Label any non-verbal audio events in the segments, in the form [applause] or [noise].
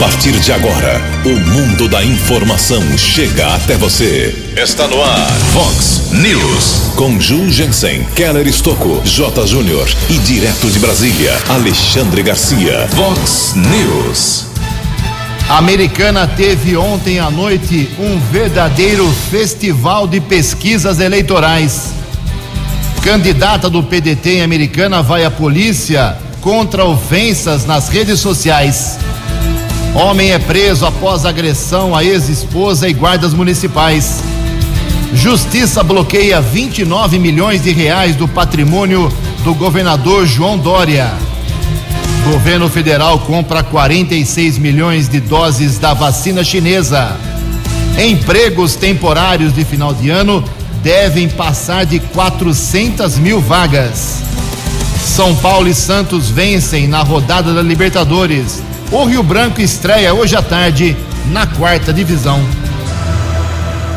partir de agora, o mundo da informação chega até você. Está no ar, Fox News. Com Ju Jensen, Keller Estocco, J. Júnior e direto de Brasília, Alexandre Garcia. Fox News. A Americana teve ontem à noite um verdadeiro festival de pesquisas eleitorais. Candidata do PDT em Americana vai à polícia contra ofensas nas redes sociais. Homem é preso após agressão à ex-esposa e guardas municipais. Justiça bloqueia 29 milhões de reais do patrimônio do governador João Dória. Governo federal compra 46 milhões de doses da vacina chinesa. Empregos temporários de final de ano devem passar de 400 mil vagas. São Paulo e Santos vencem na rodada da Libertadores. O Rio Branco estreia hoje à tarde na quarta divisão.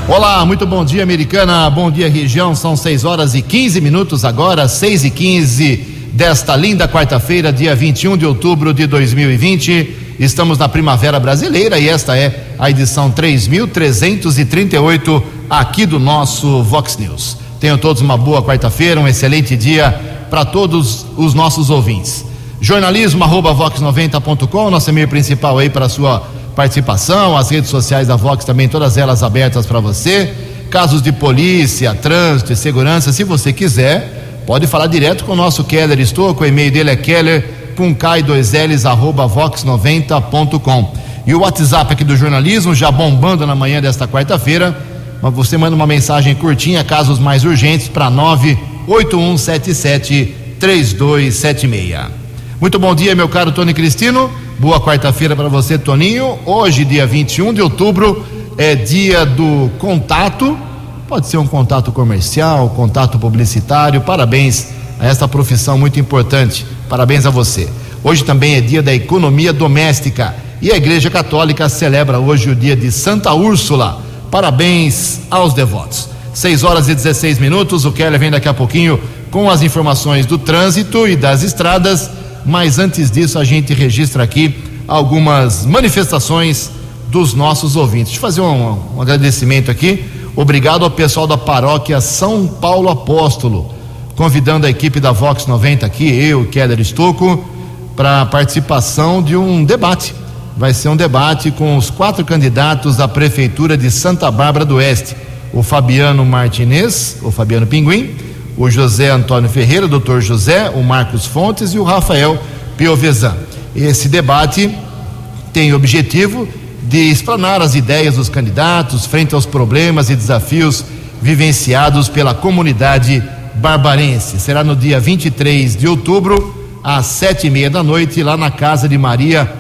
Olá, muito bom dia, americana. Bom dia, região. São 6 horas e 15 minutos agora, 6 e 15 desta linda quarta-feira, dia 21 de outubro de 2020. Estamos na Primavera Brasileira e esta é a edição 3338 aqui do nosso Vox News. Tenham todos uma boa quarta-feira, um excelente dia para todos os nossos ouvintes jornalismo arroba vox90.com, nosso e-mail principal aí para sua participação, as redes sociais da Vox também, todas elas abertas para você. Casos de polícia, trânsito e segurança, se você quiser, pode falar direto com o nosso Keller Estou, o e-mail dele é keller com K2Ls arroba vox90.com. E o WhatsApp aqui do jornalismo já bombando na manhã desta quarta-feira. Você manda uma mensagem curtinha, casos mais urgentes, para 98177 3276. Muito bom dia, meu caro Tony Cristino. Boa quarta-feira para você, Toninho. Hoje, dia 21 de outubro, é dia do contato. Pode ser um contato comercial, contato publicitário. Parabéns a esta profissão muito importante. Parabéns a você. Hoje também é dia da economia doméstica e a Igreja Católica celebra hoje o dia de Santa Úrsula. Parabéns aos devotos. 6 horas e 16 minutos. O Keller vem daqui a pouquinho com as informações do trânsito e das estradas mas antes disso a gente registra aqui algumas manifestações dos nossos ouvintes. Deixa eu fazer um, um agradecimento aqui. Obrigado ao pessoal da paróquia São Paulo Apóstolo, convidando a equipe da Vox 90 aqui, eu, Keller Estocco, para a participação de um debate. Vai ser um debate com os quatro candidatos da Prefeitura de Santa Bárbara do Oeste: o Fabiano Martinez, o Fabiano Pinguim, o José Antônio Ferreira, o doutor José, o Marcos Fontes e o Rafael Piovesan. Esse debate tem o objetivo de explanar as ideias dos candidatos frente aos problemas e desafios vivenciados pela comunidade barbarense. Será no dia 23 de outubro, às sete e meia da noite, lá na Casa de Maria,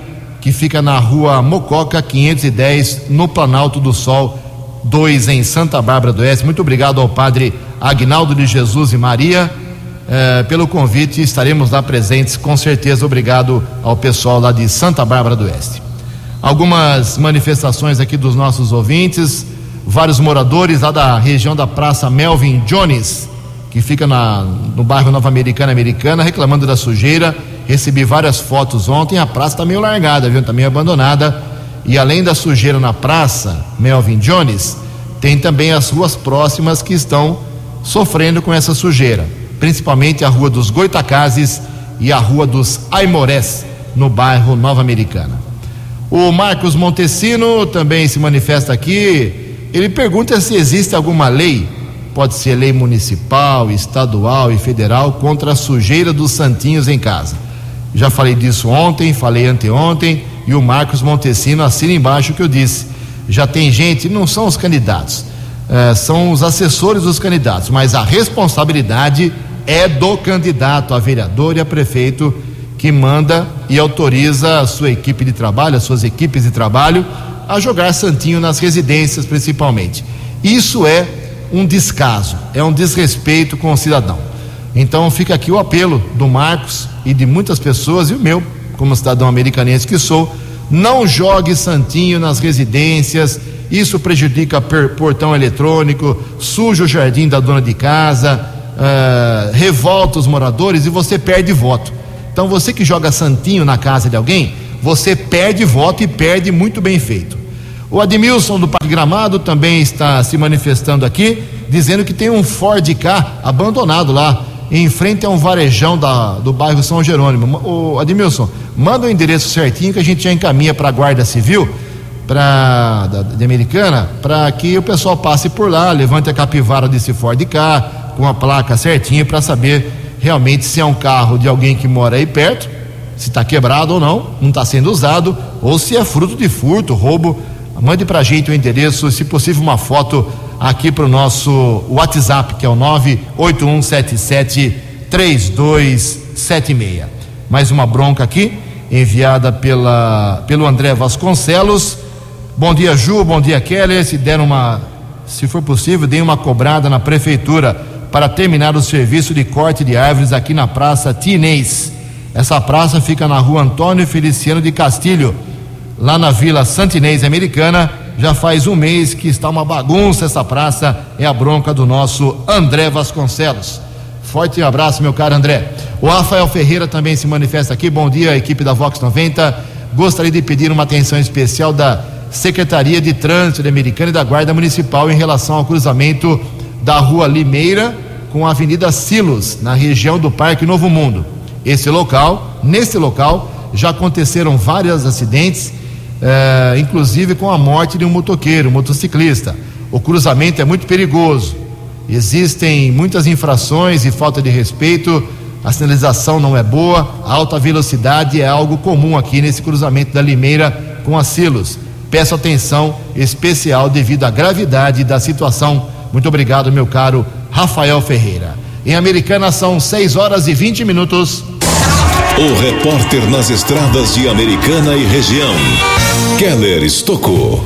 que fica na rua Mococa 510, no Planalto do Sol 2, em Santa Bárbara do Oeste. Muito obrigado ao padre Agnaldo de Jesus e Maria, eh, pelo convite. Estaremos lá presentes, com certeza. Obrigado ao pessoal lá de Santa Bárbara do Oeste. Algumas manifestações aqui dos nossos ouvintes. Vários moradores lá da região da Praça Melvin Jones, que fica na, no bairro Nova Americana Americana, reclamando da sujeira. Recebi várias fotos ontem. A praça está meio largada, viu? Está meio abandonada. E além da sujeira na praça Melvin Jones, tem também as ruas próximas que estão sofrendo com essa sujeira, principalmente a Rua dos Goitacazes e a Rua dos Aimorés, no bairro Nova Americana. O Marcos Montesino também se manifesta aqui. Ele pergunta se existe alguma lei, pode ser lei municipal, estadual e federal, contra a sujeira dos santinhos em casa. Já falei disso ontem, falei anteontem, e o Marcos Montesino assina embaixo o que eu disse. Já tem gente, não são os candidatos, é, são os assessores dos candidatos, mas a responsabilidade é do candidato a vereador e a prefeito que manda e autoriza a sua equipe de trabalho, as suas equipes de trabalho, a jogar santinho nas residências, principalmente. Isso é um descaso, é um desrespeito com o cidadão. Então fica aqui o apelo do Marcos e de muitas pessoas, e o meu, como cidadão americanense que sou, não jogue santinho nas residências isso prejudica portão eletrônico, suja o jardim da dona de casa, uh, revolta os moradores e você perde voto. Então você que joga santinho na casa de alguém, você perde voto e perde muito bem feito. O Admilson do Parque Gramado também está se manifestando aqui, dizendo que tem um Ford K abandonado lá, em frente a um varejão da, do bairro São Jerônimo. O Admilson, manda o endereço certinho que a gente já encaminha para a Guarda Civil pra, da, de Americana, para que o pessoal passe por lá, levante a capivara desse Ford K, com a placa certinha, para saber realmente se é um carro de alguém que mora aí perto, se está quebrado ou não, não está sendo usado, ou se é fruto de furto, roubo. Mande para a gente o endereço, se possível, uma foto aqui para o nosso WhatsApp, que é o 98177 3276. Mais uma bronca aqui, enviada pela, pelo André Vasconcelos. Bom dia, Ju, bom dia, Keller. Se der uma, se for possível, dê uma cobrada na prefeitura para terminar o serviço de corte de árvores aqui na Praça Tinês. Essa praça fica na rua Antônio Feliciano de Castilho, lá na Vila Santinês Americana. Já faz um mês que está uma bagunça essa praça, é a bronca do nosso André Vasconcelos. Forte abraço, meu caro André. O Rafael Ferreira também se manifesta aqui. Bom dia, equipe da Vox 90. Gostaria de pedir uma atenção especial da Secretaria de Trânsito de Americana e da Guarda Municipal em relação ao cruzamento da Rua Limeira com a Avenida Silos, na região do Parque Novo Mundo. Esse local, nesse local, já aconteceram vários acidentes, eh, inclusive com a morte de um motoqueiro, um motociclista. O cruzamento é muito perigoso. Existem muitas infrações e falta de respeito. A sinalização não é boa. A alta velocidade é algo comum aqui nesse cruzamento da Limeira com a Silos. Peço atenção especial devido à gravidade da situação. Muito obrigado, meu caro Rafael Ferreira. Em Americana são 6 horas e 20 minutos. O repórter nas estradas de Americana e região, Keller Estocou.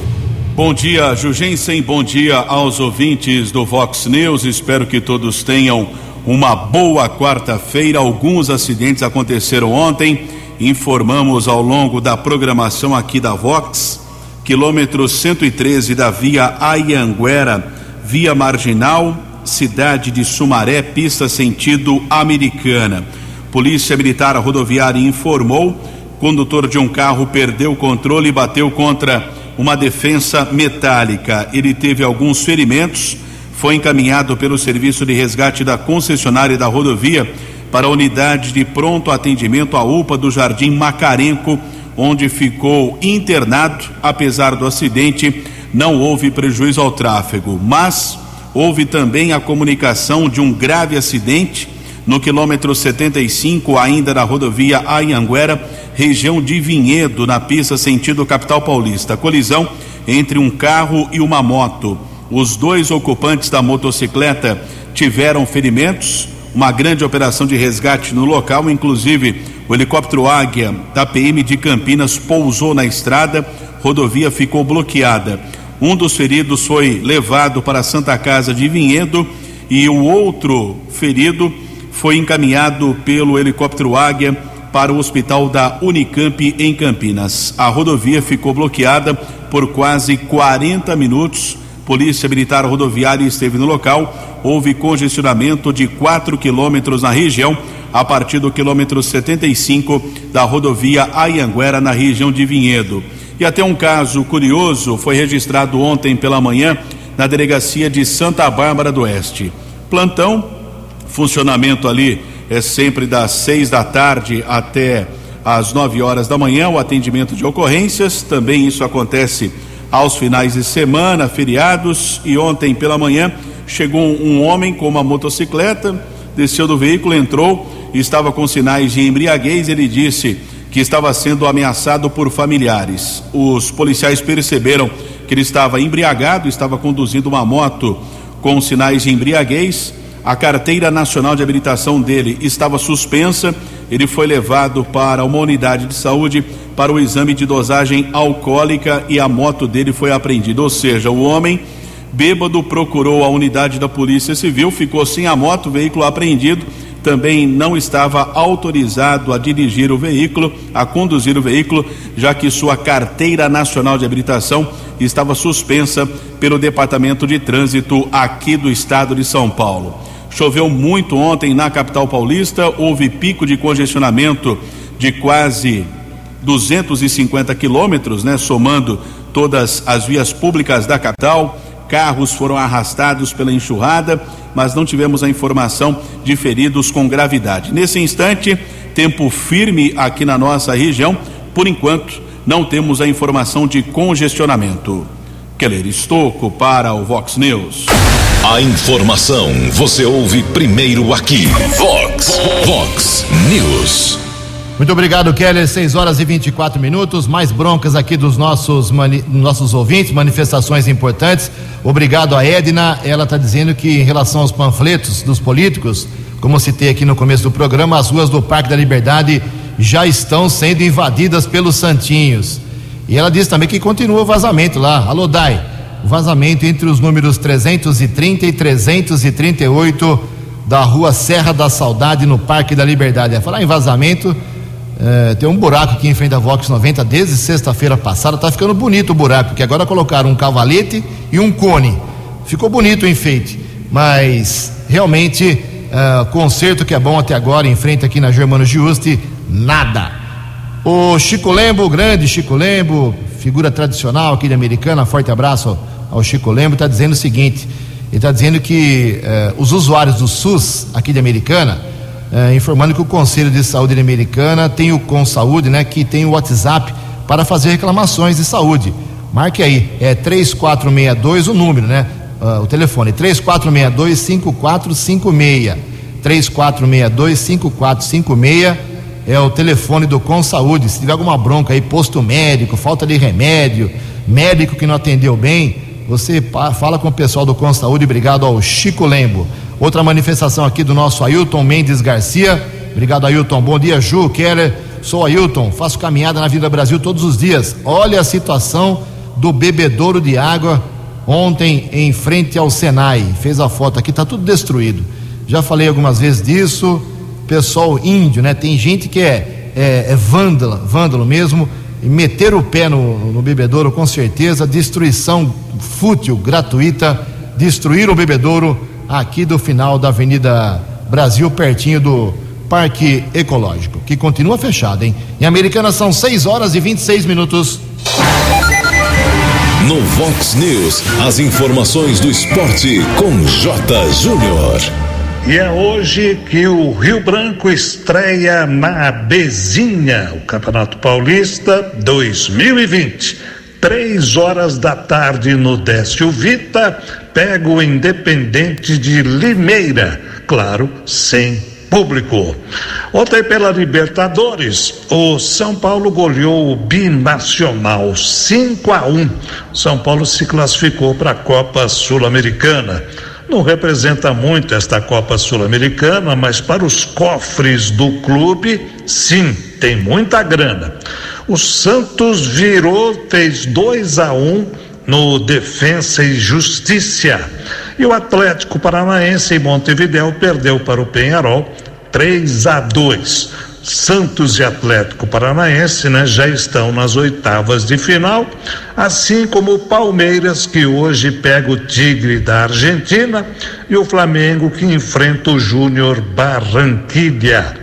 Bom dia, Jugensen. Bom dia aos ouvintes do Vox News. Espero que todos tenham uma boa quarta-feira. Alguns acidentes aconteceram ontem. Informamos ao longo da programação aqui da Vox, quilômetro 113 da via Ayanguera, via marginal, cidade de Sumaré, pista sentido americana. Polícia Militar Rodoviária informou: condutor de um carro perdeu o controle e bateu contra uma defensa metálica. Ele teve alguns ferimentos, foi encaminhado pelo serviço de resgate da concessionária da rodovia para a unidade de pronto atendimento à UPA do Jardim Macarenco, onde ficou internado. Apesar do acidente, não houve prejuízo ao tráfego, mas houve também a comunicação de um grave acidente no quilômetro 75, ainda da rodovia Ayanguera, região de Vinhedo, na pista sentido capital paulista. Colisão entre um carro e uma moto. Os dois ocupantes da motocicleta tiveram ferimentos. Uma grande operação de resgate no local, inclusive o helicóptero Águia da PM de Campinas pousou na estrada, rodovia ficou bloqueada. Um dos feridos foi levado para a Santa Casa de Vinhedo e o outro ferido foi encaminhado pelo helicóptero Águia para o hospital da Unicamp em Campinas. A rodovia ficou bloqueada por quase 40 minutos. Polícia Militar Rodoviária esteve no local. Houve congestionamento de 4 quilômetros na região, a partir do quilômetro 75 da rodovia Ayanguera, na região de Vinhedo. E até um caso curioso foi registrado ontem pela manhã na delegacia de Santa Bárbara do Oeste. Plantão funcionamento ali é sempre das seis da tarde até às nove horas da manhã, o atendimento de ocorrências. Também isso acontece aos finais de semana, feriados. E ontem pela manhã chegou um homem com uma motocicleta, desceu do veículo, entrou e estava com sinais de embriaguez. Ele disse que estava sendo ameaçado por familiares. Os policiais perceberam que ele estava embriagado, estava conduzindo uma moto com sinais de embriaguez a carteira nacional de habilitação dele estava suspensa. Ele foi levado para uma unidade de saúde para o exame de dosagem alcoólica e a moto dele foi apreendida. Ou seja, o homem bêbado procurou a unidade da Polícia Civil, ficou sem a moto, veículo apreendido. Também não estava autorizado a dirigir o veículo, a conduzir o veículo, já que sua carteira nacional de habilitação estava suspensa pelo Departamento de Trânsito aqui do estado de São Paulo. Choveu muito ontem na capital paulista, houve pico de congestionamento de quase 250 quilômetros, né, somando todas as vias públicas da capital. Carros foram arrastados pela enxurrada, mas não tivemos a informação de feridos com gravidade. Nesse instante, tempo firme aqui na nossa região. Por enquanto, não temos a informação de congestionamento. Keller Estocco para o Vox News. A informação você ouve primeiro aqui. Vox, Vox News. Muito obrigado, Keller. 6 horas e 24 minutos. Mais broncas aqui dos nossos, mani nossos ouvintes, manifestações importantes. Obrigado a Edna. Ela está dizendo que, em relação aos panfletos dos políticos, como citei aqui no começo do programa, as ruas do Parque da Liberdade já estão sendo invadidas pelos santinhos. E ela diz também que continua o vazamento lá. Alô, Dai. Vazamento entre os números 330 e 338 da rua Serra da Saudade, no Parque da Liberdade. É falar em vazamento. É, tem um buraco aqui em frente à Vox 90 desde sexta-feira passada. Tá ficando bonito o buraco, porque agora colocaram um cavalete e um cone. Ficou bonito o enfeite, mas realmente é, conserto que é bom até agora, em frente aqui na Germano Giusti, nada. O Chico Lembo, grande Chico Lembo, figura tradicional aqui de Americana, forte abraço ao Chico Lembo, está dizendo o seguinte: ele está dizendo que eh, os usuários do SUS aqui de Americana, eh, informando que o Conselho de Saúde de Americana tem o Com Saúde, né, que tem o WhatsApp para fazer reclamações de saúde. Marque aí, é 3462 o número, né? Uh, o telefone 3462 5456. 3462 5456 é o telefone do Com Saúde. Se tiver alguma bronca aí, posto médico, falta de remédio, médico que não atendeu bem, você fala com o pessoal do Com Saúde. Obrigado ao Chico Lembo. Outra manifestação aqui do nosso Ailton Mendes Garcia. Obrigado, Ailton. Bom dia, Ju, Keller. Sou Ailton, faço caminhada na Vida Brasil todos os dias. Olha a situação do bebedouro de água ontem em frente ao Senai. Fez a foto aqui, está tudo destruído. Já falei algumas vezes disso pessoal índio, né? Tem gente que é, é, é vândalo, vândalo mesmo, e meter o pé no, no bebedouro, com certeza, destruição fútil, gratuita, destruir o bebedouro aqui do final da Avenida Brasil, pertinho do Parque Ecológico, que continua fechado, hein? Em Americana são 6 horas e 26 minutos. No Vox News, as informações do esporte com J. Júnior. E é hoje que o Rio Branco estreia na Bezinha, o Campeonato Paulista 2020. Três horas da tarde no Décio Vita, pega o Independente de Limeira, claro, sem público. Ontem pela Libertadores, o São Paulo goleou o Binacional 5 a 1. São Paulo se classificou para a Copa Sul-Americana. Não representa muito esta Copa Sul-Americana, mas para os cofres do clube, sim, tem muita grana. O Santos virou, fez 2 a 1 um no Defensa e Justiça. E o Atlético Paranaense em Montevidéu perdeu para o Penharol 3 a 2. Santos e Atlético Paranaense né, já estão nas oitavas de final, assim como o Palmeiras, que hoje pega o Tigre da Argentina, e o Flamengo, que enfrenta o Júnior Barranquilha.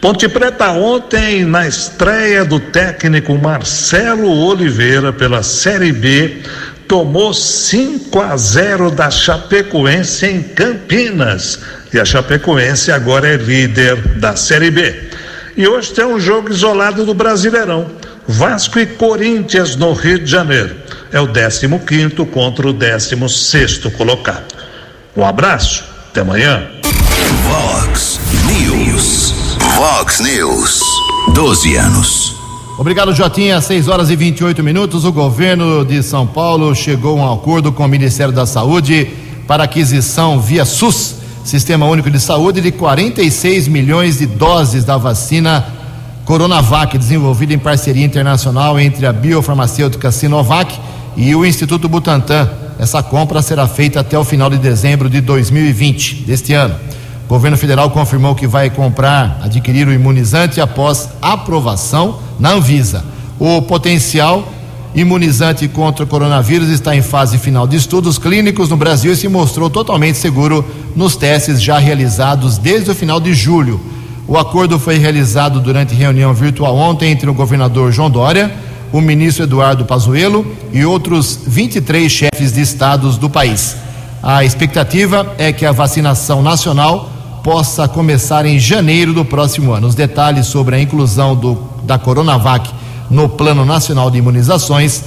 Ponte Preta ontem, na estreia do técnico Marcelo Oliveira pela Série B, tomou 5 a 0 da Chapecoense em Campinas. E a Chapecoense agora é líder da Série B. E hoje tem um jogo isolado do Brasileirão. Vasco e Corinthians no Rio de Janeiro. É o 15 contra o 16 colocado. Um abraço, até amanhã. Vox News. Vox News. 12 anos. Obrigado, Jotinha. 6 horas e 28 minutos. O governo de São Paulo chegou a um acordo com o Ministério da Saúde para aquisição via SUS, Sistema Único de Saúde, de 46 milhões de doses da vacina Coronavac, desenvolvida em parceria internacional entre a biofarmacêutica Sinovac e o Instituto Butantan. Essa compra será feita até o final de dezembro de 2020, deste ano. O governo federal confirmou que vai comprar, adquirir o imunizante após aprovação na Anvisa. O potencial imunizante contra o coronavírus está em fase final de estudos clínicos no Brasil e se mostrou totalmente seguro nos testes já realizados desde o final de julho. O acordo foi realizado durante reunião virtual ontem entre o governador João Dória, o ministro Eduardo Pazuello e outros 23 chefes de estados do país. A expectativa é que a vacinação nacional possa começar em janeiro do próximo ano. Os detalhes sobre a inclusão do, da Coronavac no Plano Nacional de Imunizações,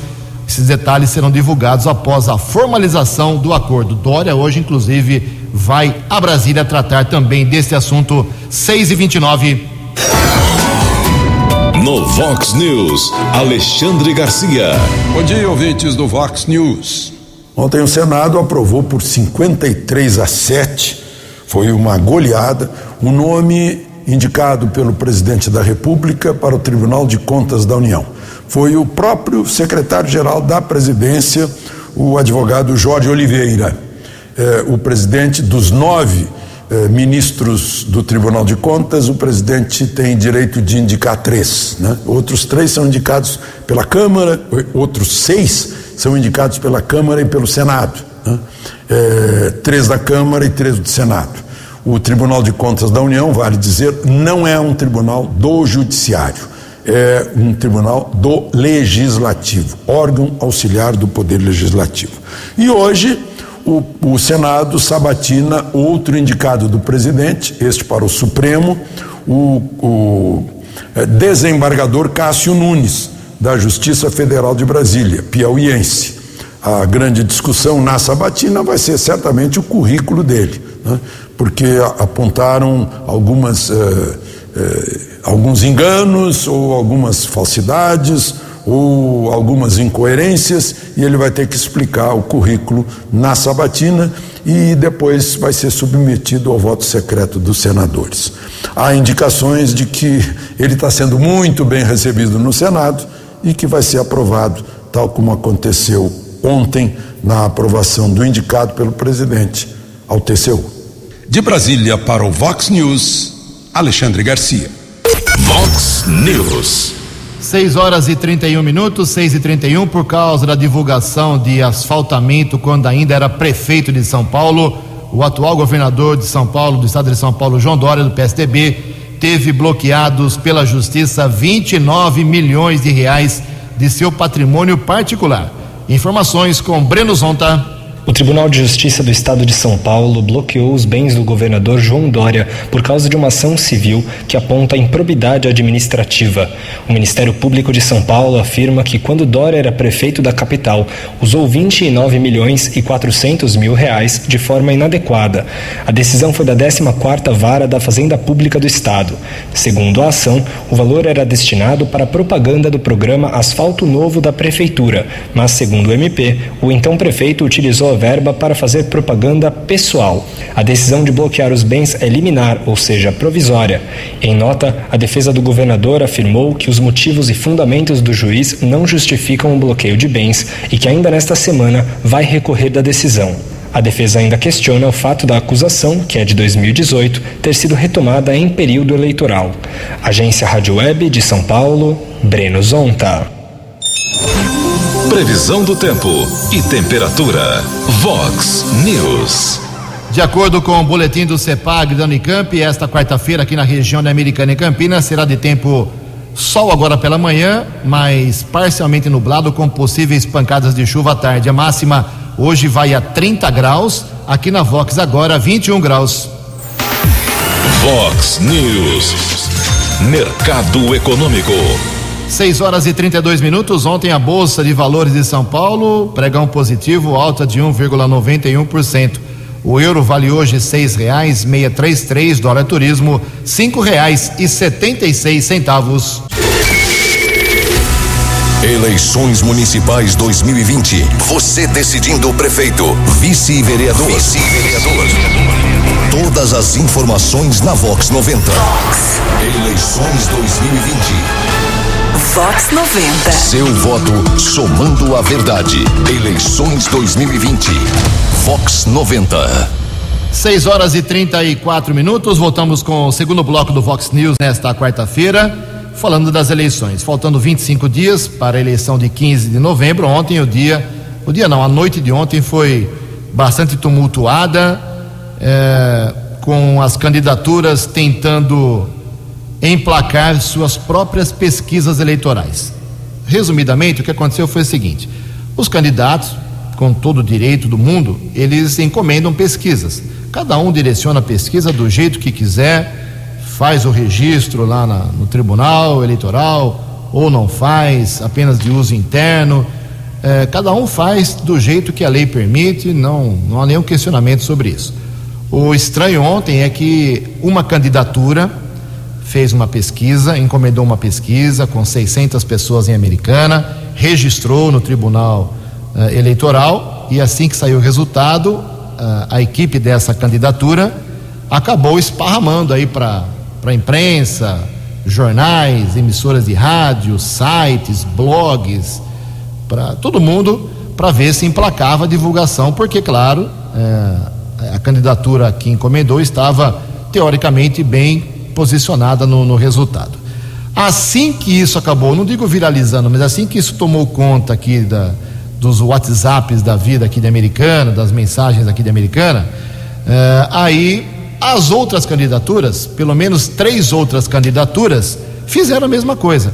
esses detalhes serão divulgados após a formalização do acordo. Dória hoje, inclusive, vai a Brasília tratar também deste assunto. 6 e 29 No Vox News, Alexandre Garcia. Bom dia, ouvintes do Vox News. Ontem o Senado aprovou por 53 a 7, foi uma goleada, o nome indicado pelo presidente da República para o Tribunal de Contas da União. Foi o próprio secretário-geral da presidência, o advogado Jorge Oliveira eh, o presidente dos nove eh, ministros do Tribunal de Contas, o presidente tem direito de indicar três. Né? Outros três são indicados pela Câmara, outros seis são indicados pela Câmara e pelo Senado. Né? Eh, três da Câmara e três do Senado. O Tribunal de Contas da União, vale dizer, não é um tribunal do Judiciário é um tribunal do legislativo, órgão auxiliar do Poder Legislativo. E hoje o, o Senado sabatina outro indicado do presidente, este para o Supremo, o, o é, desembargador Cássio Nunes, da Justiça Federal de Brasília, piauiense. A grande discussão na sabatina vai ser certamente o currículo dele, né? porque apontaram algumas, uh, uh, alguns enganos ou algumas falsidades ou algumas incoerências e ele vai ter que explicar o currículo na sabatina e depois vai ser submetido ao voto secreto dos senadores. Há indicações de que ele está sendo muito bem recebido no Senado e que vai ser aprovado, tal como aconteceu ontem na aprovação do indicado pelo presidente ao TCU. De Brasília para o Vox News, Alexandre Garcia. Vox News. 6 horas e 31 minutos, 6 e 31 por causa da divulgação de asfaltamento quando ainda era prefeito de São Paulo. O atual governador de São Paulo, do estado de São Paulo, João Dória, do PSDB, teve bloqueados pela justiça 29 milhões de reais de seu patrimônio particular. Informações com Breno Zonta. O Tribunal de Justiça do Estado de São Paulo bloqueou os bens do governador João Dória por causa de uma ação civil que aponta improbidade administrativa. O Ministério Público de São Paulo afirma que quando Dória era prefeito da capital, usou 29 milhões e 400 mil reais de forma inadequada. A decisão foi da 14ª Vara da Fazenda Pública do Estado. Segundo a ação, o valor era destinado para propaganda do programa Asfalto Novo da Prefeitura, mas segundo o MP, o então prefeito utilizou a verba para fazer propaganda pessoal. A decisão de bloquear os bens é liminar, ou seja, provisória. Em nota, a defesa do governador afirmou que os motivos e fundamentos do juiz não justificam o bloqueio de bens e que ainda nesta semana vai recorrer da decisão. A defesa ainda questiona o fato da acusação, que é de 2018, ter sido retomada em período eleitoral. Agência Rádio Web de São Paulo, Breno Zonta. Previsão do tempo e temperatura. Vox News. De acordo com o boletim do CEPAG da Unicamp, esta quarta-feira aqui na região da Americana e Campinas será de tempo sol agora pela manhã, mas parcialmente nublado com possíveis pancadas de chuva à tarde. A máxima hoje vai a 30 graus, aqui na Vox agora 21 graus. Vox News. Mercado Econômico. 6 horas e 32 minutos. Ontem a Bolsa de Valores de São Paulo, pregão positivo, alta de 1,91%. O euro vale hoje seis reais meia três três, dólar turismo cinco reais e setenta e seis centavos. Eleições Municipais 2020. Você decidindo o prefeito, vice-vereador. Vice-vereador. Todas as informações na Vox 90. Vox. Eleições 2020. Vox 90. Seu voto somando a verdade. Eleições 2020. Vox 90. 6 horas e 34 minutos. Voltamos com o segundo bloco do Vox News nesta quarta-feira, falando das eleições. Faltando 25 dias para a eleição de 15 de novembro. Ontem o dia, o dia não, a noite de ontem foi bastante tumultuada, é, com as candidaturas tentando emplacar suas próprias pesquisas eleitorais. Resumidamente, o que aconteceu foi o seguinte: os candidatos, com todo o direito do mundo, eles encomendam pesquisas. Cada um direciona a pesquisa do jeito que quiser, faz o registro lá na, no tribunal eleitoral, ou não faz, apenas de uso interno. É, cada um faz do jeito que a lei permite, não, não há nenhum questionamento sobre isso. O estranho ontem é que uma candidatura fez uma pesquisa, encomendou uma pesquisa com 600 pessoas em Americana, registrou no Tribunal uh, Eleitoral e assim que saiu o resultado, uh, a equipe dessa candidatura acabou esparramando aí para a imprensa, jornais, emissoras de rádio, sites, blogs, para todo mundo, para ver se emplacava a divulgação, porque, claro, uh, a candidatura que encomendou estava teoricamente bem posicionada no, no, resultado. Assim que isso acabou, não digo viralizando, mas assim que isso tomou conta aqui da, dos WhatsApps da vida aqui de Americana, das mensagens aqui de Americana, eh, aí as outras candidaturas, pelo menos três outras candidaturas, fizeram a mesma coisa,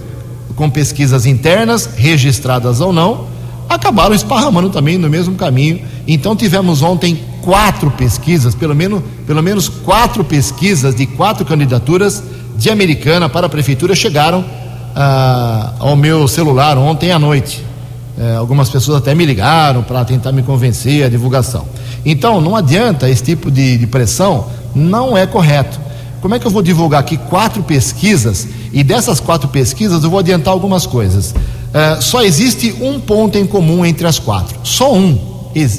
com pesquisas internas, registradas ou não, acabaram esparramando também no mesmo caminho. Então tivemos ontem quatro pesquisas, pelo menos, pelo menos quatro pesquisas de quatro candidaturas de Americana para a prefeitura chegaram ah, ao meu celular ontem à noite. Eh, algumas pessoas até me ligaram para tentar me convencer a divulgação. Então, não adianta esse tipo de, de pressão, não é correto. Como é que eu vou divulgar aqui quatro pesquisas e dessas quatro pesquisas eu vou adiantar algumas coisas? Uh, só existe um ponto em comum entre as quatro, só um,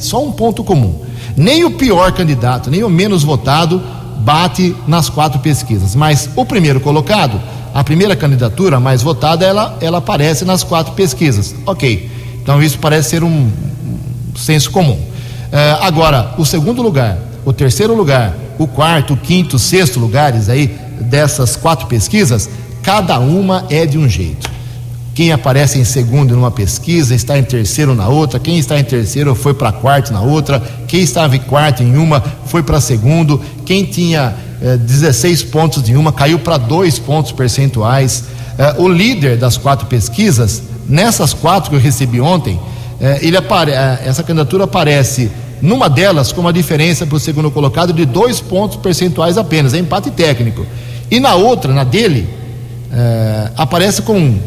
só um ponto comum. Nem o pior candidato, nem o menos votado bate nas quatro pesquisas. Mas o primeiro colocado, a primeira candidatura mais votada, ela, ela aparece nas quatro pesquisas. Ok. Então isso parece ser um senso comum. Uh, agora, o segundo lugar, o terceiro lugar, o quarto, o quinto, o sexto lugares aí dessas quatro pesquisas, cada uma é de um jeito. Quem aparece em segundo numa pesquisa está em terceiro na outra, quem está em terceiro foi para quarto na outra, quem estava em quarto em uma foi para segundo, quem tinha eh, 16 pontos em uma caiu para dois pontos percentuais. Eh, o líder das quatro pesquisas, nessas quatro que eu recebi ontem, eh, ele apare eh, essa candidatura aparece numa delas com uma diferença para o segundo colocado de dois pontos percentuais apenas, é empate técnico. E na outra, na dele, eh, aparece com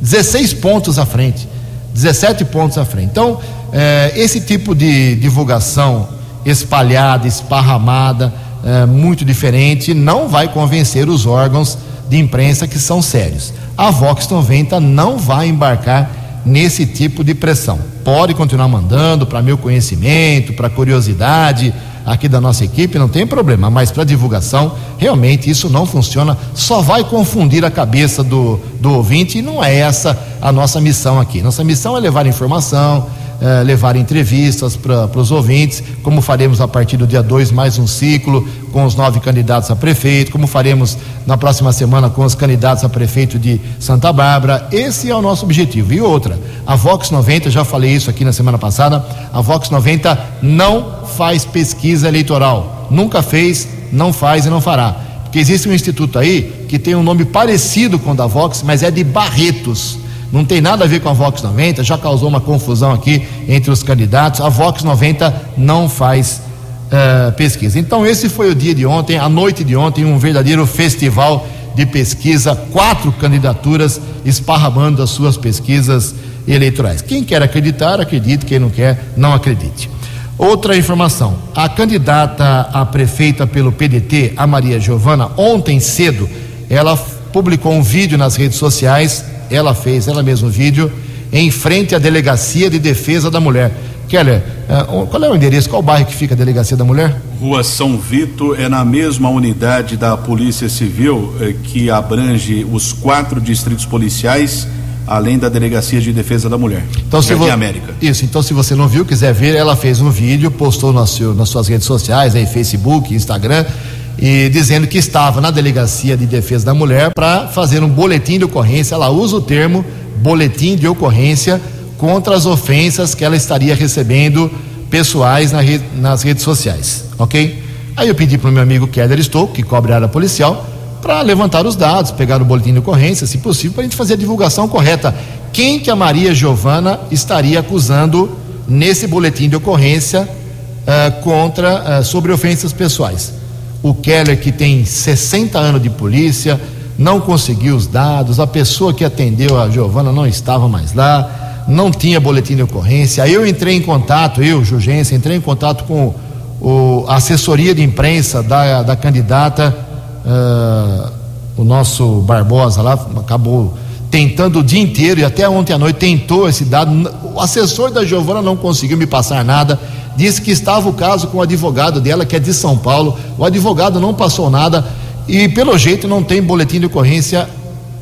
16 pontos à frente, 17 pontos à frente. Então, eh, esse tipo de divulgação espalhada, esparramada, eh, muito diferente, não vai convencer os órgãos de imprensa que são sérios. A Vox 90 não vai embarcar nesse tipo de pressão. Pode continuar mandando para meu conhecimento, para curiosidade aqui da nossa equipe, não tem problema, mas para divulgação, realmente isso não funciona, só vai confundir a cabeça do, do ouvinte e não é essa a nossa missão aqui. Nossa missão é levar informação, é, levar entrevistas para os ouvintes, como faremos a partir do dia 2 mais um ciclo com os nove candidatos a prefeito, como faremos na próxima semana com os candidatos a prefeito de Santa Bárbara. Esse é o nosso objetivo. E outra, a Vox 90, já falei isso aqui na semana passada, a Vox 90 não faz pesquisa eleitoral. Nunca fez, não faz e não fará. Porque existe um instituto aí que tem um nome parecido com o da Vox, mas é de Barretos não tem nada a ver com a Vox 90, já causou uma confusão aqui entre os candidatos. A Vox 90 não faz uh, pesquisa. Então, esse foi o dia de ontem, a noite de ontem, um verdadeiro festival de pesquisa, quatro candidaturas esparramando as suas pesquisas eleitorais. Quem quer acreditar, acredite, quem não quer, não acredite. Outra informação: a candidata a prefeita pelo PDT, a Maria Giovana, ontem cedo, ela publicou um vídeo nas redes sociais ela fez, ela mesma, um vídeo em frente à Delegacia de Defesa da Mulher. Keller, uh, qual é o endereço, qual o bairro que fica a Delegacia da Mulher? Rua São Vito, é na mesma unidade da Polícia Civil eh, que abrange os quatro distritos policiais, além da Delegacia de Defesa da Mulher. Então, se vo... América. Isso, então se você não viu, quiser ver, ela fez um vídeo, postou nas, seu, nas suas redes sociais, aí, Facebook, Instagram, e dizendo que estava na Delegacia de Defesa da Mulher para fazer um boletim de ocorrência. Ela usa o termo boletim de ocorrência contra as ofensas que ela estaria recebendo pessoais na nas redes sociais, ok? Aí eu pedi para o meu amigo Keller Estou, que cobre a área policial, para levantar os dados, pegar o boletim de ocorrência, se possível, para a gente fazer a divulgação correta. Quem que a Maria Giovana estaria acusando nesse boletim de ocorrência uh, contra uh, sobre ofensas pessoais? O Keller, que tem 60 anos de polícia, não conseguiu os dados, a pessoa que atendeu a Giovana não estava mais lá, não tinha boletim de ocorrência. Aí eu entrei em contato, eu, Jugência, entrei em contato com a assessoria de imprensa da, da candidata uh, o nosso Barbosa lá acabou tentando o dia inteiro e até ontem à noite tentou esse dado. O assessor da Giovana não conseguiu me passar nada. Disse que estava o caso com o advogado dela, que é de São Paulo. O advogado não passou nada e, pelo jeito, não tem boletim de ocorrência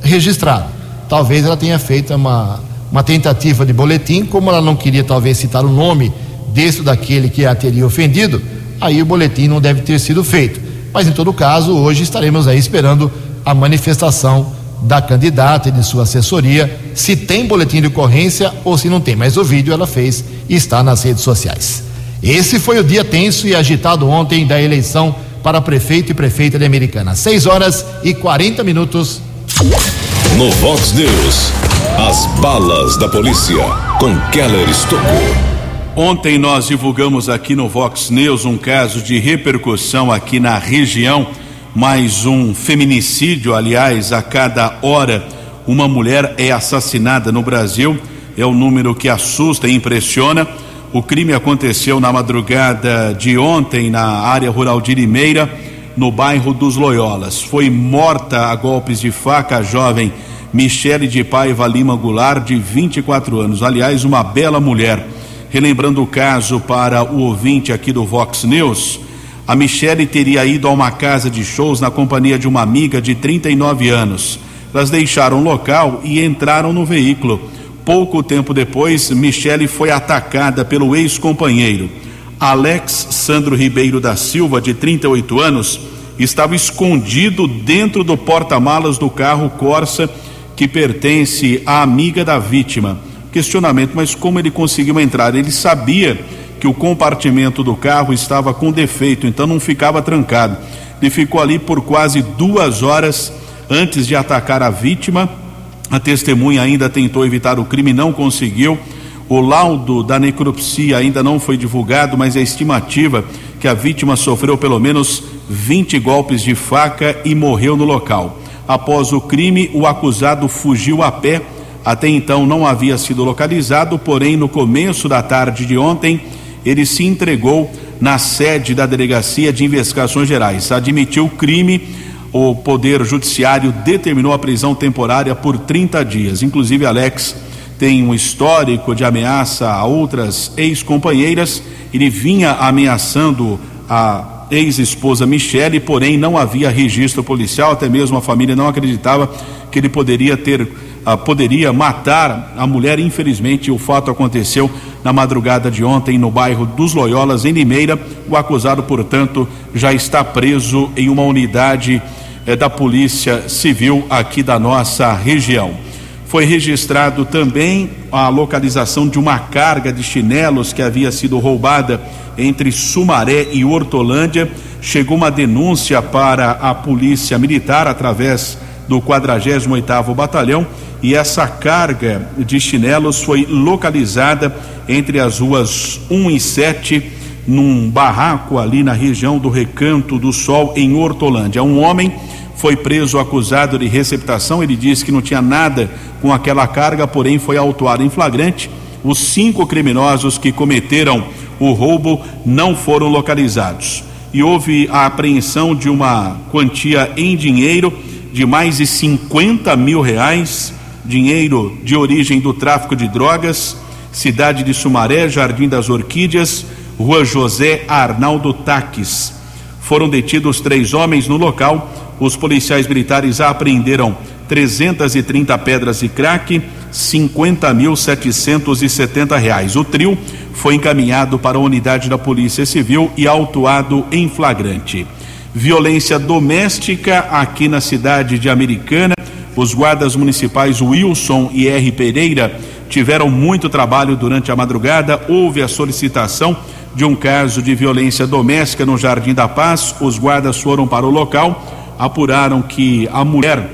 registrado. Talvez ela tenha feito uma, uma tentativa de boletim, como ela não queria, talvez, citar o nome desse ou daquele que a teria ofendido, aí o boletim não deve ter sido feito. Mas, em todo caso, hoje estaremos aí esperando a manifestação da candidata e de sua assessoria, se tem boletim de ocorrência ou se não tem. Mas o vídeo ela fez e está nas redes sociais. Esse foi o dia tenso e agitado ontem da eleição para prefeito e prefeita de Americana. 6 horas e 40 minutos. No Vox News, as balas da polícia com Keller Estocou. Ontem nós divulgamos aqui no Vox News um caso de repercussão aqui na região, mais um feminicídio, aliás, a cada hora uma mulher é assassinada no Brasil. É um número que assusta e impressiona. O crime aconteceu na madrugada de ontem na área rural de Limeira, no bairro dos Loyolas. Foi morta a golpes de faca a jovem Michele de Paiva Lima Goulart, de 24 anos. Aliás, uma bela mulher. Relembrando o caso para o ouvinte aqui do Vox News, a Michele teria ido a uma casa de shows na companhia de uma amiga de 39 anos. Elas deixaram o local e entraram no veículo. Pouco tempo depois, Michele foi atacada pelo ex-companheiro. Alex Sandro Ribeiro da Silva, de 38 anos, estava escondido dentro do porta-malas do carro Corsa que pertence à amiga da vítima questionamento, mas como ele conseguiu entrar? Ele sabia que o compartimento do carro estava com defeito, então não ficava trancado. Ele ficou ali por quase duas horas antes de atacar a vítima. A testemunha ainda tentou evitar o crime, não conseguiu. O laudo da necropsia ainda não foi divulgado, mas a estimativa que a vítima sofreu pelo menos 20 golpes de faca e morreu no local. Após o crime, o acusado fugiu a pé até então não havia sido localizado, porém, no começo da tarde de ontem, ele se entregou na sede da Delegacia de Investigações Gerais. Admitiu o crime, o Poder Judiciário determinou a prisão temporária por 30 dias. Inclusive, Alex tem um histórico de ameaça a outras ex-companheiras. Ele vinha ameaçando a ex-esposa Michele, porém não havia registro policial, até mesmo a família não acreditava que ele poderia ter ah, poderia matar a mulher. Infelizmente, o fato aconteceu na madrugada de ontem no bairro dos Loyolas, em Limeira. O acusado, portanto, já está preso em uma unidade eh, da Polícia Civil aqui da nossa região. Foi registrado também a localização de uma carga de chinelos que havia sido roubada entre Sumaré e Hortolândia. Chegou uma denúncia para a Polícia Militar através do 48º Batalhão e essa carga de chinelos foi localizada entre as ruas 1 e 7 num barraco ali na região do Recanto do Sol em Hortolândia. Um homem foi preso acusado de receptação, ele disse que não tinha nada com aquela carga, porém foi autuado em flagrante. Os cinco criminosos que cometeram o roubo não foram localizados. E houve a apreensão de uma quantia em dinheiro de mais de 50 mil reais, dinheiro de origem do tráfico de drogas, cidade de Sumaré, Jardim das Orquídeas, Rua José Arnaldo Taques. Foram detidos três homens no local. Os policiais militares apreenderam 330 pedras de crack, 50.770 reais. O trio foi encaminhado para a unidade da Polícia Civil e autuado em flagrante violência doméstica aqui na cidade de Americana. Os guardas municipais Wilson e R. Pereira tiveram muito trabalho durante a madrugada. Houve a solicitação de um caso de violência doméstica no Jardim da Paz. Os guardas foram para o local. apuraram que a mulher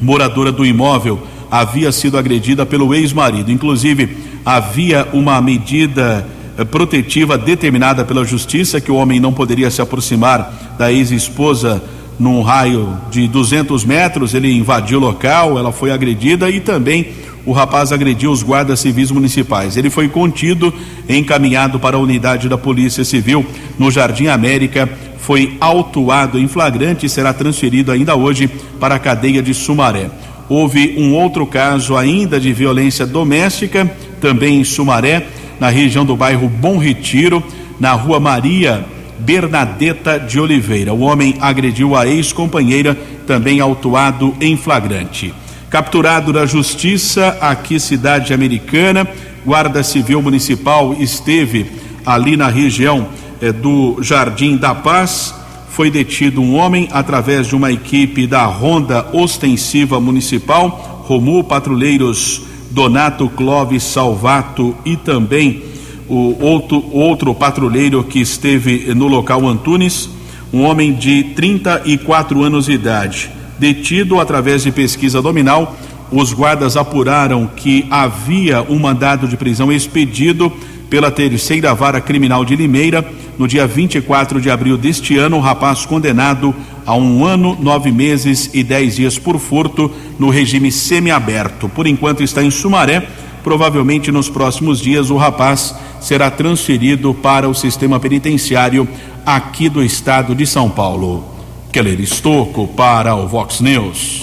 moradora do imóvel havia sido agredida pelo ex-marido. Inclusive, havia uma medida eh, protetiva determinada pela justiça que o homem não poderia se aproximar da ex-esposa num raio de 200 metros. Ele invadiu o local, ela foi agredida e também o rapaz agrediu os guardas civis municipais. Ele foi contido encaminhado para a unidade da Polícia Civil no Jardim América. Foi autuado em flagrante e será transferido ainda hoje para a cadeia de Sumaré. Houve um outro caso ainda de violência doméstica, também em Sumaré, na região do bairro Bom Retiro, na rua Maria Bernadeta de Oliveira. O homem agrediu a ex-companheira, também autuado em flagrante. Capturado da justiça, aqui cidade americana, Guarda Civil Municipal esteve ali na região eh, do Jardim da Paz foi detido um homem através de uma equipe da Ronda Ostensiva Municipal, Romu Patrulheiros Donato Clóvis Salvato e também o outro, outro patrulheiro que esteve no local Antunes, um homem de 34 anos de idade. Detido através de pesquisa dominal, os guardas apuraram que havia um mandado de prisão expedido pela terceira vara criminal de Limeira no dia 24 de abril deste ano, um rapaz condenado a um ano, nove meses e dez dias por furto no regime semiaberto. Por enquanto está em Sumaré. Provavelmente nos próximos dias o rapaz será transferido para o sistema penitenciário aqui do estado de São Paulo. Keller Estocco para o Vox News.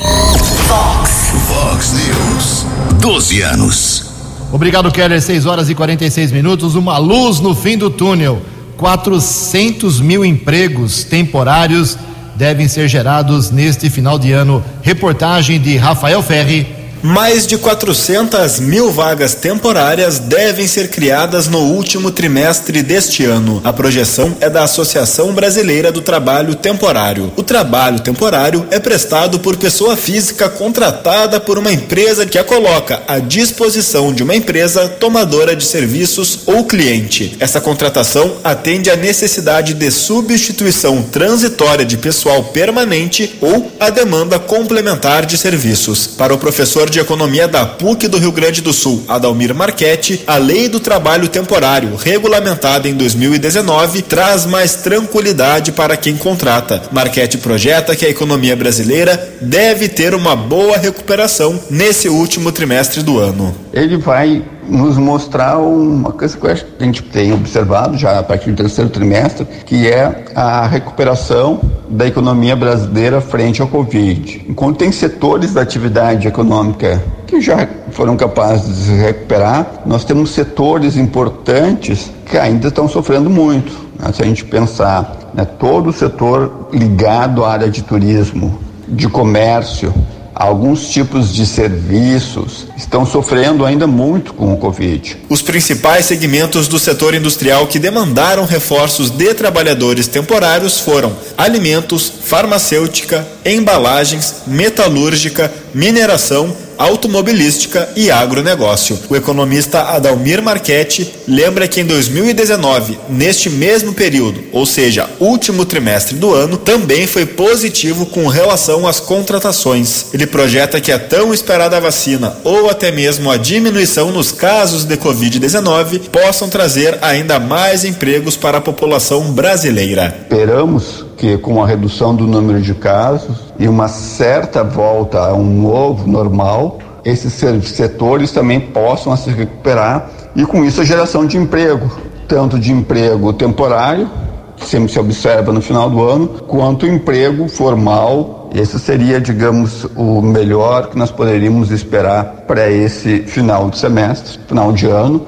Vox, Vox News. 12 anos. Obrigado, Keller. 6 horas e 46 minutos. Uma luz no fim do túnel. 400 mil empregos temporários devem ser gerados neste final de ano. Reportagem de Rafael Ferri mais de 400 mil vagas temporárias devem ser criadas no último trimestre deste ano. A projeção é da Associação Brasileira do Trabalho Temporário. O trabalho temporário é prestado por pessoa física contratada por uma empresa que a coloca à disposição de uma empresa tomadora de serviços ou cliente. Essa contratação atende à necessidade de substituição transitória de pessoal permanente ou à demanda complementar de serviços. Para o professor professor de economia da PUC do Rio Grande do Sul, Adalmir Marchetti, a lei do trabalho temporário, regulamentada em 2019, traz mais tranquilidade para quem contrata. Marchetti projeta que a economia brasileira deve ter uma boa recuperação nesse último trimestre do ano. Ele vai nos mostrar uma coisa que a gente tem observado já a partir do terceiro trimestre, que é a recuperação da economia brasileira frente ao Covid. Enquanto tem setores da atividade econômica que já foram capazes de se recuperar, nós temos setores importantes que ainda estão sofrendo muito. Né? Se a gente pensar né, todo o setor ligado à área de turismo, de comércio, alguns tipos de serviços estão sofrendo ainda muito com o Covid. Os principais segmentos do setor industrial que demandaram reforços de trabalhadores temporários foram alimentos, farmacêutica, embalagens, metalúrgica, mineração automobilística e agronegócio. O economista Adalmir Marchetti lembra que em 2019, neste mesmo período, ou seja, último trimestre do ano, também foi positivo com relação às contratações. Ele projeta que a tão esperada vacina ou até mesmo a diminuição nos casos de Covid-19 possam trazer ainda mais empregos para a população brasileira. Esperamos que com a redução do número de casos e uma certa volta a um novo normal, esses setores também possam se recuperar e com isso a geração de emprego, tanto de emprego temporário, que sempre se observa no final do ano, quanto emprego formal. Esse seria, digamos, o melhor que nós poderíamos esperar para esse final de semestre, final de ano.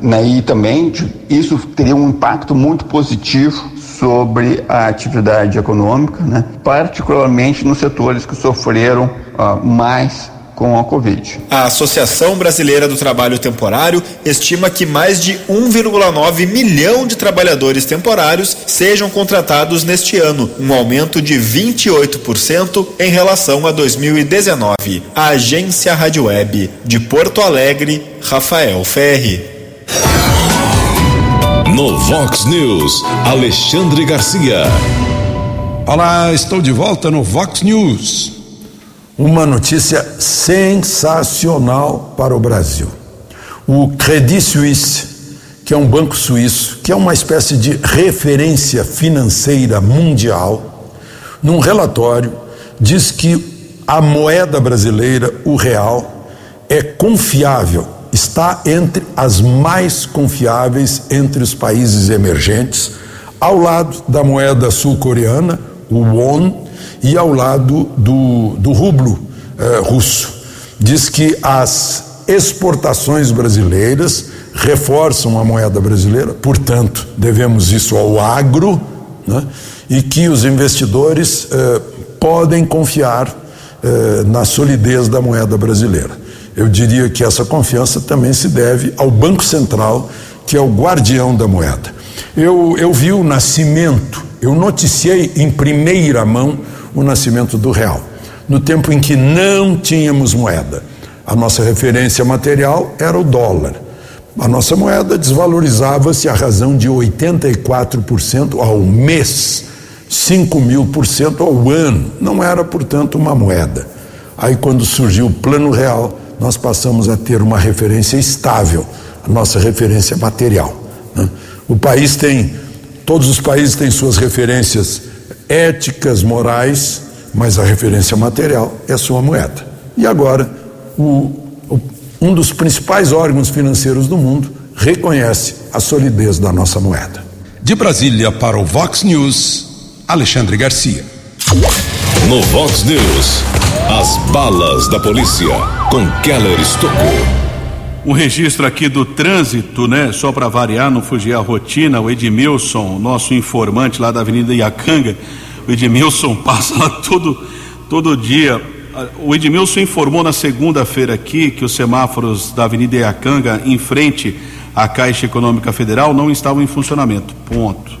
Né? E também isso teria um impacto muito positivo sobre a atividade econômica, né? particularmente nos setores que sofreram uh, mais com a Covid. A Associação Brasileira do Trabalho Temporário estima que mais de 1,9 milhão de trabalhadores temporários sejam contratados neste ano, um aumento de 28% em relação a 2019. A Agência Rádio Web de Porto Alegre, Rafael Ferri. No Vox News, Alexandre Garcia. Olá, estou de volta no Vox News. Uma notícia sensacional para o Brasil. O Credit Suisse, que é um banco suíço, que é uma espécie de referência financeira mundial, num relatório diz que a moeda brasileira, o real, é confiável, está entre as mais confiáveis entre os países emergentes, ao lado da moeda sul-coreana, o won, e ao lado do, do rublo eh, russo. Diz que as exportações brasileiras reforçam a moeda brasileira, portanto, devemos isso ao agro, né? e que os investidores eh, podem confiar eh, na solidez da moeda brasileira. Eu diria que essa confiança também se deve ao Banco Central, que é o guardião da moeda. Eu, eu vi o nascimento, eu noticiei em primeira mão o nascimento do real, no tempo em que não tínhamos moeda. A nossa referência material era o dólar. A nossa moeda desvalorizava-se a razão de 84% ao mês, 5 mil por cento ao ano. Não era, portanto, uma moeda. Aí, quando surgiu o Plano Real, nós passamos a ter uma referência estável, a nossa referência material. Né? O país tem, todos os países têm suas referências éticas, morais, mas a referência material é a sua moeda. E agora, o, o, um dos principais órgãos financeiros do mundo reconhece a solidez da nossa moeda. De Brasília para o Vox News, Alexandre Garcia. No Vox News, as balas da polícia com Keller Estocou. Um registro aqui do trânsito, né? Só para variar, não fugir a rotina. O Edmilson, nosso informante lá da Avenida Iacanga, o Edmilson [laughs] passa lá todo, todo dia. O Edmilson informou na segunda-feira aqui que os semáforos da Avenida Iacanga, em frente à Caixa Econômica Federal, não estavam em funcionamento. Ponto.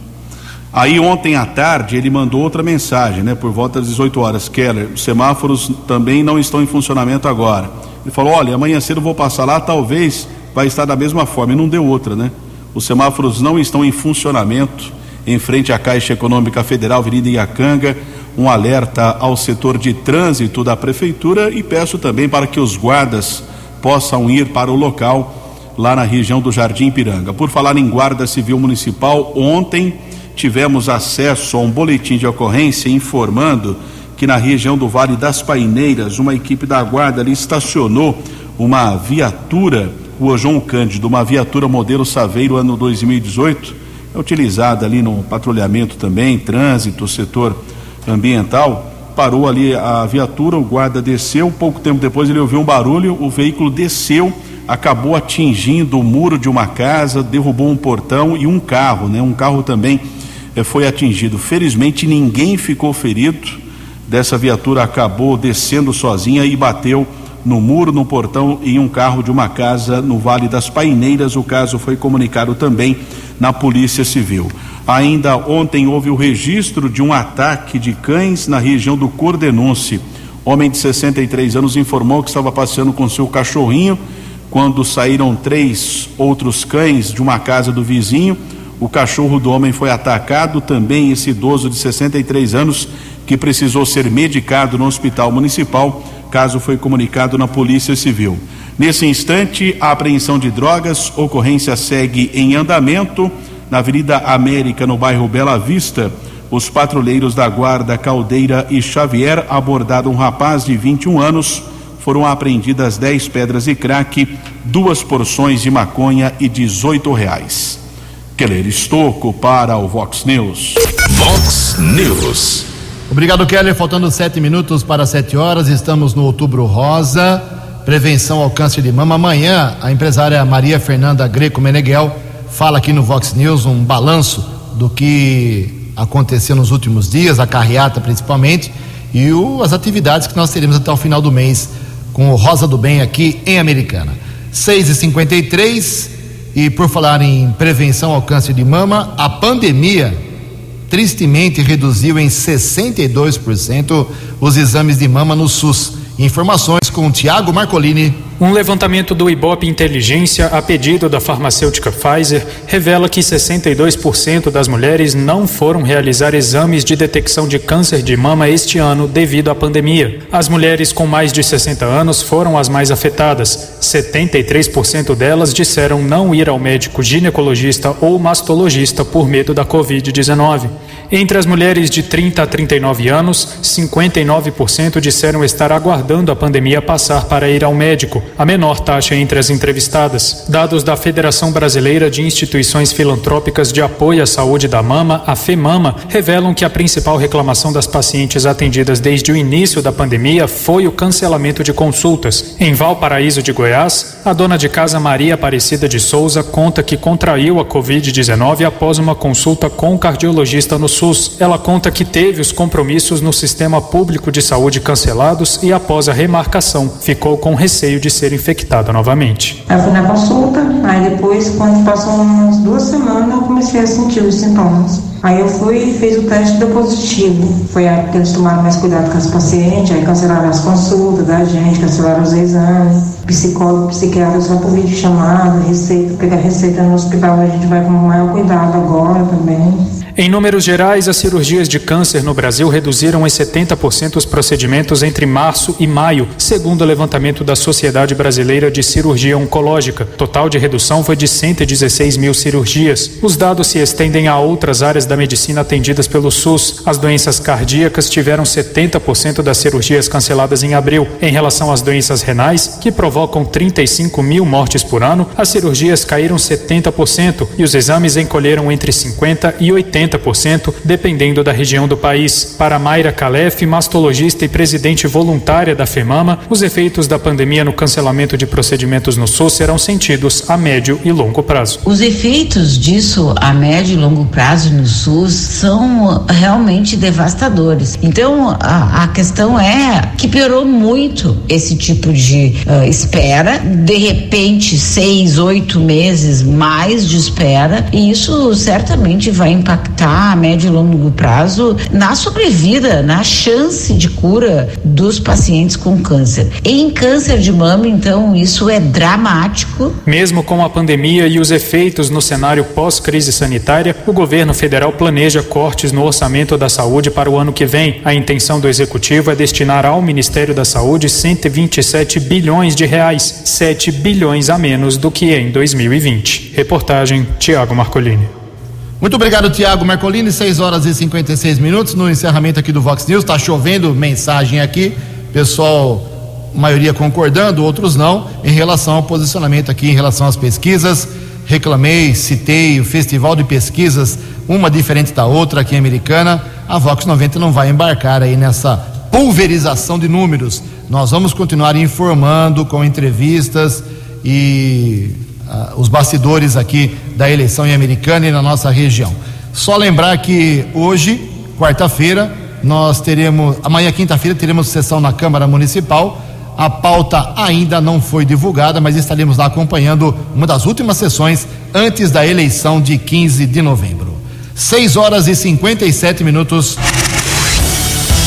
Aí ontem à tarde ele mandou outra mensagem, né? Por volta das 18 horas, Keller, os semáforos também não estão em funcionamento agora. Ele falou: olha, amanhã cedo vou passar lá, talvez vai estar da mesma forma. E não deu outra, né? Os semáforos não estão em funcionamento em frente à Caixa Econômica Federal, Avenida Iacanga. Um alerta ao setor de trânsito da Prefeitura e peço também para que os guardas possam ir para o local lá na região do Jardim Piranga. Por falar em Guarda Civil Municipal, ontem tivemos acesso a um boletim de ocorrência informando que na região do Vale das Paineiras, uma equipe da guarda ali estacionou uma viatura, Rua João Cândido, uma viatura modelo Saveiro ano 2018, é utilizada ali no patrulhamento também, trânsito, setor ambiental. Parou ali a viatura, o guarda desceu, pouco tempo depois ele ouviu um barulho, o veículo desceu, acabou atingindo o muro de uma casa, derrubou um portão e um carro, né? Um carro também foi atingido. Felizmente ninguém ficou ferido dessa viatura acabou descendo sozinha e bateu no muro, no portão e em um carro de uma casa no Vale das Paineiras. O caso foi comunicado também na Polícia Civil. Ainda ontem houve o registro de um ataque de cães na região do Cordenunce. Homem de 63 anos informou que estava passeando com seu cachorrinho quando saíram três outros cães de uma casa do vizinho. O cachorro do homem foi atacado, também esse idoso de 63 anos que precisou ser medicado no hospital municipal. Caso foi comunicado na Polícia Civil. Nesse instante, a apreensão de drogas, ocorrência segue em andamento na Avenida América, no bairro Bela Vista. Os patrulheiros da Guarda Caldeira e Xavier abordaram um rapaz de 21 anos. Foram apreendidas 10 pedras de crack, duas porções de maconha e 18 reais. Keller Estocco para o Vox News. Vox News. Obrigado, Keller. Faltando sete minutos para sete horas, estamos no Outubro Rosa. Prevenção ao câncer de mama. Amanhã, a empresária Maria Fernanda Greco Meneghel fala aqui no Vox News um balanço do que aconteceu nos últimos dias, a carreata principalmente, e o, as atividades que nós teremos até o final do mês com o Rosa do Bem aqui em Americana. 6h53, e por falar em prevenção ao câncer de mama, a pandemia tristemente reduziu em 62% os exames de mama no SUS. Informações com Tiago Marcolini. Um levantamento do Ibope Inteligência a pedido da farmacêutica Pfizer revela que 62% das mulheres não foram realizar exames de detecção de câncer de mama este ano devido à pandemia. As mulheres com mais de 60 anos foram as mais afetadas. 73% delas disseram não ir ao médico ginecologista ou mastologista por medo da Covid-19. Entre as mulheres de 30 a 39 anos, 59% disseram estar aguardando a pandemia passar para ir ao médico, a menor taxa entre as entrevistadas. Dados da Federação Brasileira de Instituições Filantrópicas de Apoio à Saúde da Mama, a FEMAMA, revelam que a principal reclamação das pacientes atendidas desde o início da pandemia foi o cancelamento de consultas. Em Valparaíso de Goiás, a dona de casa Maria Aparecida de Souza conta que contraiu a Covid-19 após uma consulta com o cardiologista no SUS. Ela conta que teve os compromissos no sistema público de saúde cancelados e após a remarcação ficou com receio de ser infectada novamente. Eu fui na consulta, aí depois, quando passou umas duas semanas, eu comecei a sentir os sintomas. Aí eu fui e fiz o teste deu positivo. Foi a época que eles tomaram mais cuidado com as pacientes, aí cancelaram as consultas da gente, cancelaram os exames. Psicólogo, psiquiatra só por vídeo chamada, receita, pegar receita no hospital, a gente vai com o maior cuidado agora também. Em números gerais, as cirurgias de câncer no Brasil reduziram em 70% os procedimentos entre março e maio, segundo o levantamento da Sociedade Brasileira de Cirurgia Oncológica. Total de redução foi de 116 mil cirurgias. Os dados se estendem a outras áreas da medicina atendidas pelo SUS. As doenças cardíacas tiveram 70% das cirurgias canceladas em abril. Em relação às doenças renais, que provocam 35 mil mortes por ano, as cirurgias caíram 70% e os exames encolheram entre 50% e 80%. 80%, dependendo da região do país. Para Mayra Calef, mastologista e presidente voluntária da FEMAMA, os efeitos da pandemia no cancelamento de procedimentos no SUS serão sentidos a médio e longo prazo. Os efeitos disso a médio e longo prazo no SUS são realmente devastadores. Então, a, a questão é que piorou muito esse tipo de uh, espera. De repente, seis, oito meses mais de espera, e isso certamente vai impactar a médio e longo prazo na sobrevida, na chance de cura dos pacientes com câncer. Em câncer de mama, então, isso é dramático. Mesmo com a pandemia e os efeitos no cenário pós-crise sanitária, o governo federal planeja cortes no orçamento da saúde para o ano que vem. A intenção do executivo é destinar ao Ministério da Saúde 127 bilhões de reais, 7 bilhões a menos do que em 2020. Reportagem Tiago Marcolini. Muito obrigado, Tiago Marcolini. 6 horas e 56 minutos no encerramento aqui do Vox News. Está chovendo mensagem aqui, pessoal, maioria concordando, outros não, em relação ao posicionamento aqui, em relação às pesquisas. Reclamei, citei o Festival de Pesquisas, uma diferente da outra aqui em Americana. A Vox 90 não vai embarcar aí nessa pulverização de números. Nós vamos continuar informando com entrevistas e uh, os bastidores aqui da eleição em Americana e na nossa região. Só lembrar que hoje, quarta-feira, nós teremos, amanhã, quinta-feira, teremos sessão na Câmara Municipal. A pauta ainda não foi divulgada, mas estaremos lá acompanhando uma das últimas sessões antes da eleição de 15 de novembro. 6 horas e 57 minutos.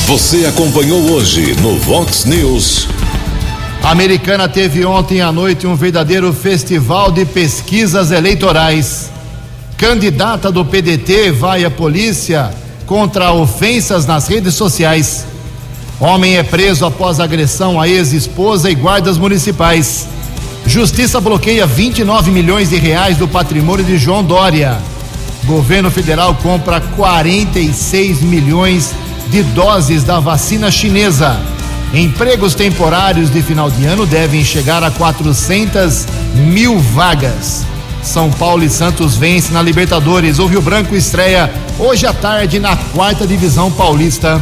Você acompanhou hoje no Vox News. A Americana teve ontem à noite um verdadeiro festival de pesquisas eleitorais. Candidata do PDT vai à polícia contra ofensas nas redes sociais. Homem é preso após agressão à ex-esposa e guardas municipais. Justiça bloqueia 29 milhões de reais do patrimônio de João Dória. Governo federal compra 46 milhões de doses da vacina chinesa. Empregos temporários de final de ano devem chegar a 400 mil vagas. São Paulo e Santos vence na Libertadores. O Rio Branco estreia hoje à tarde na quarta divisão paulista.